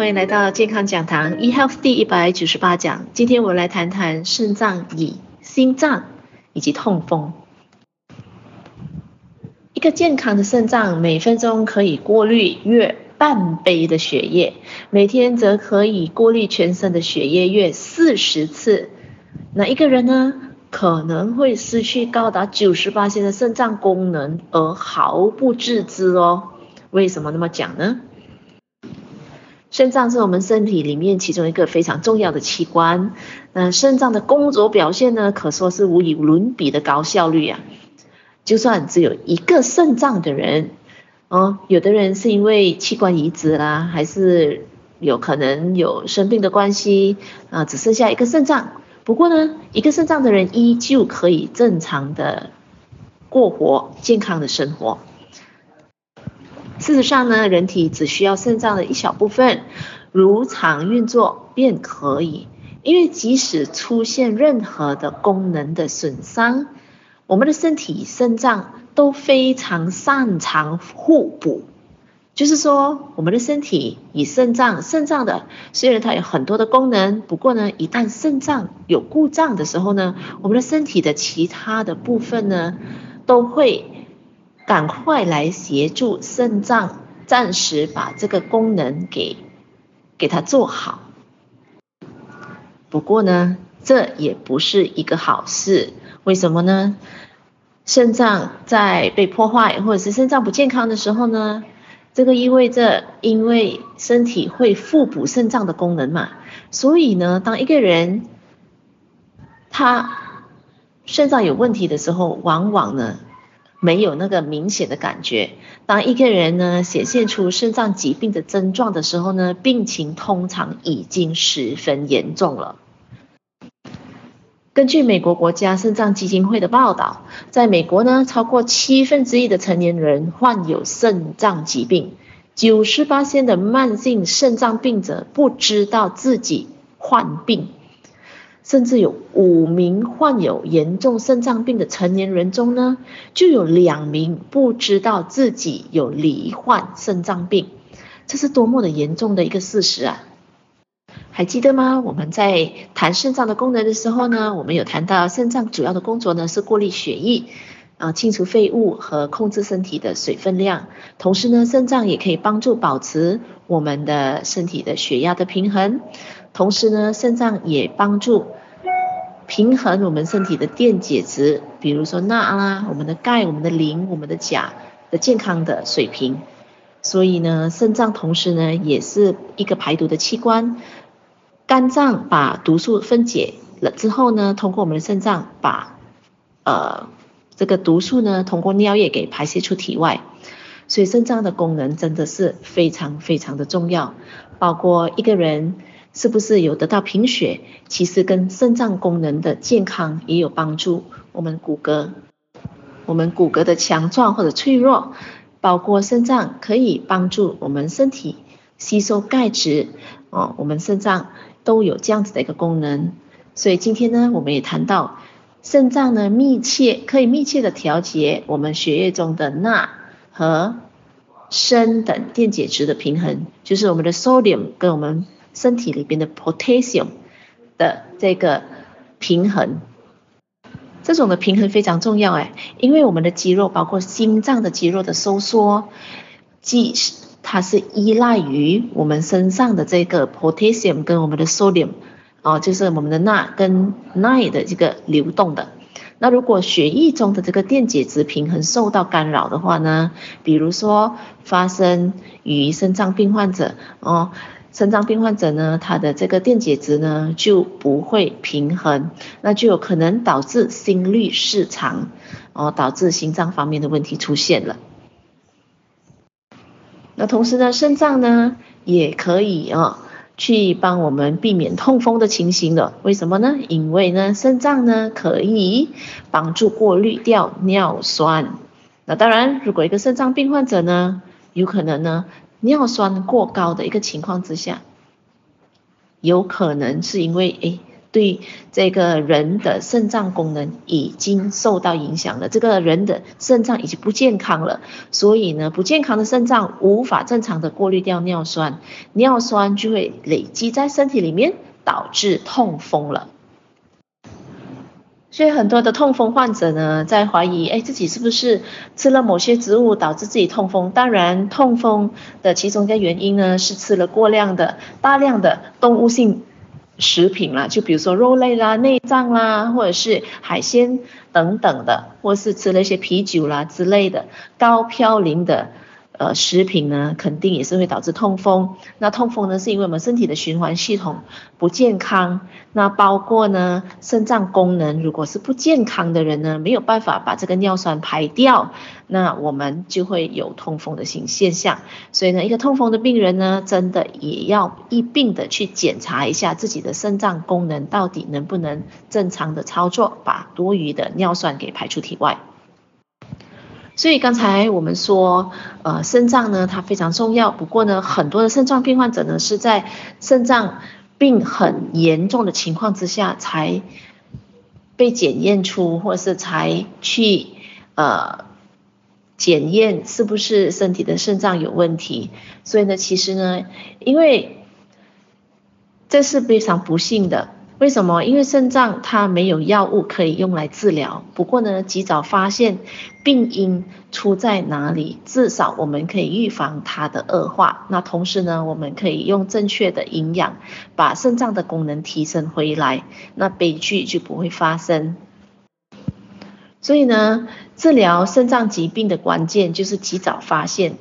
欢迎来到健康讲堂 eHealth 第一百九十八讲。今天我来谈谈肾脏、胰、心脏以及痛风。一个健康的肾脏每分钟可以过滤约半杯的血液，每天则可以过滤全身的血液约四十次。那一个人呢，可能会失去高达九十八%的肾脏功能而毫不自知哦。为什么那么讲呢？肾脏是我们身体里面其中一个非常重要的器官。那肾脏的工作表现呢，可说是无与伦比的高效率啊。就算只有一个肾脏的人，哦，有的人是因为器官移植啦，还是有可能有生病的关系啊，只剩下一个肾脏。不过呢，一个肾脏的人依旧可以正常的过活，健康的生活。事实上呢，人体只需要肾脏的一小部分如常运作便可以。因为即使出现任何的功能的损伤，我们的身体肾脏都非常擅长互补。就是说，我们的身体以肾脏，肾脏的虽然它有很多的功能，不过呢，一旦肾脏有故障的时候呢，我们的身体的其他的部分呢，都会。赶快来协助肾脏，暂时把这个功能给给它做好。不过呢，这也不是一个好事。为什么呢？肾脏在被破坏或者是肾脏不健康的时候呢，这个意味着，因为身体会互补肾脏的功能嘛，所以呢，当一个人他肾脏有问题的时候，往往呢。没有那个明显的感觉。当一个人呢显现出肾脏疾病的症状的时候呢，病情通常已经十分严重了。根据美国国家肾脏基金会的报道，在美国呢，超过七分之一的成年人患有肾脏疾病，九十八%的慢性肾脏病者不知道自己患病。甚至有五名患有严重肾脏病的成年人中呢，就有两名不知道自己有罹患肾脏病，这是多么的严重的一个事实啊！还记得吗？我们在谈肾脏的功能的时候呢，我们有谈到肾脏主要的工作呢是过滤血液啊，清除废物和控制身体的水分量。同时呢，肾脏也可以帮助保持我们的身体的血压的平衡。同时呢，肾脏也帮助。平衡我们身体的电解质，比如说钠啦、我们的钙、我们的磷、我们的钾的健康的水平。所以呢，肾脏同时呢也是一个排毒的器官。肝脏把毒素分解了之后呢，通过我们的肾脏把呃这个毒素呢通过尿液给排泄出体外。所以肾脏的功能真的是非常非常的重要，包括一个人。是不是有得到贫血？其实跟肾脏功能的健康也有帮助。我们骨骼，我们骨骼的强壮或者脆弱，包括肾脏可以帮助我们身体吸收钙质。哦，我们肾脏都有这样子的一个功能。所以今天呢，我们也谈到肾脏呢，密切可以密切的调节我们血液中的钠和砷等电解质的平衡，就是我们的 sodium 跟我们。身体里边的 potassium 的这个平衡，这种的平衡非常重要哎，因为我们的肌肉，包括心脏的肌肉的收缩，即它是依赖于我们身上的这个 potassium 跟我们的 sodium 哦，就是我们的钠跟氖的这个流动的。那如果血液中的这个电解质平衡受到干扰的话呢，比如说发生于肾脏病患者哦。肾脏病患者呢，他的这个电解质呢就不会平衡，那就有可能导致心律失常，哦，导致心脏方面的问题出现了。那同时呢，肾脏呢也可以啊、哦、去帮我们避免痛风的情形的。为什么呢？因为呢，肾脏呢可以帮助过滤掉尿酸。那当然，如果一个肾脏病患者呢，有可能呢。尿酸过高的一个情况之下，有可能是因为诶对这个人的肾脏功能已经受到影响了，这个人的肾脏已经不健康了，所以呢，不健康的肾脏无法正常的过滤掉尿酸，尿酸就会累积在身体里面，导致痛风了。所以很多的痛风患者呢，在怀疑，哎，自己是不是吃了某些植物导致自己痛风？当然，痛风的其中一个原因呢，是吃了过量的、大量的动物性食品啦，就比如说肉类啦、内脏啦，或者是海鲜等等的，或是吃了一些啤酒啦之类的高嘌呤的。呃，食品呢，肯定也是会导致痛风。那痛风呢，是因为我们身体的循环系统不健康。那包括呢，肾脏功能如果是不健康的人呢，没有办法把这个尿酸排掉，那我们就会有痛风的形现象。所以呢，一个痛风的病人呢，真的也要一并的去检查一下自己的肾脏功能到底能不能正常的操作，把多余的尿酸给排出体外。所以刚才我们说，呃，肾脏呢，它非常重要。不过呢，很多的肾脏病患者呢，是在肾脏病很严重的情况之下，才被检验出，或是才去呃检验是不是身体的肾脏有问题。所以呢，其实呢，因为这是非常不幸的。为什么？因为肾脏它没有药物可以用来治疗。不过呢，及早发现病因出在哪里，至少我们可以预防它的恶化。那同时呢，我们可以用正确的营养把肾脏的功能提升回来，那悲剧就不会发生。所以呢，治疗肾脏疾病的关键就是及早发现。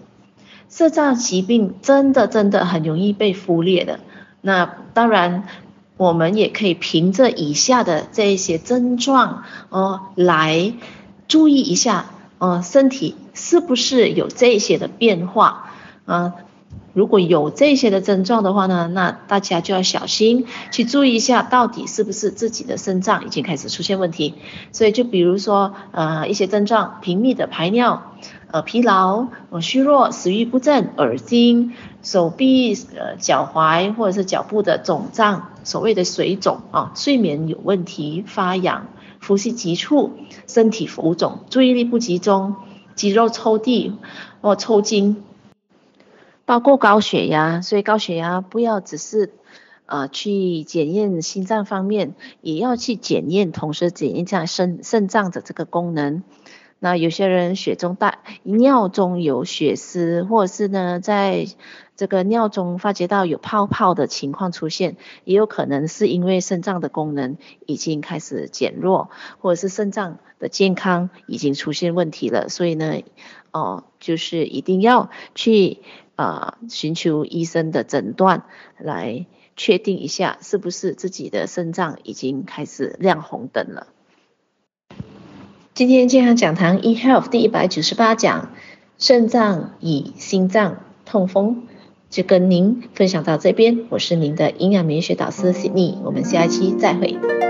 肾脏疾病真的真的很容易被忽略的。那当然。我们也可以凭着以下的这一些症状哦，来注意一下哦，身体是不是有这些的变化啊？如果有这些的症状的话呢，那大家就要小心去注意一下，到底是不是自己的肾脏已经开始出现问题。所以就比如说呃一些症状，频密的排尿。呃，疲劳、呃，虚弱，食欲不振，耳心，手臂、呃，脚踝或者是脚部的肿胀，所谓的水肿啊，睡眠有问题，发痒，呼吸急促，身体浮肿，注意力不集中，肌肉抽地或抽筋，包括高血压，所以高血压不要只是呃去检验心脏方面，也要去检验，同时检验一下肾肾脏的这个功能。那有些人血中带尿中有血丝，或者是呢，在这个尿中发觉到有泡泡的情况出现，也有可能是因为肾脏的功能已经开始减弱，或者是肾脏的健康已经出现问题了。所以呢，哦，就是一定要去啊、呃、寻求医生的诊断，来确定一下是不是自己的肾脏已经开始亮红灯了。今天健康讲堂 eHealth 第一百九十八讲，肾脏与心脏痛风，就跟您分享到这边。我是您的营养免学导师 Sydney，我们下一期再会。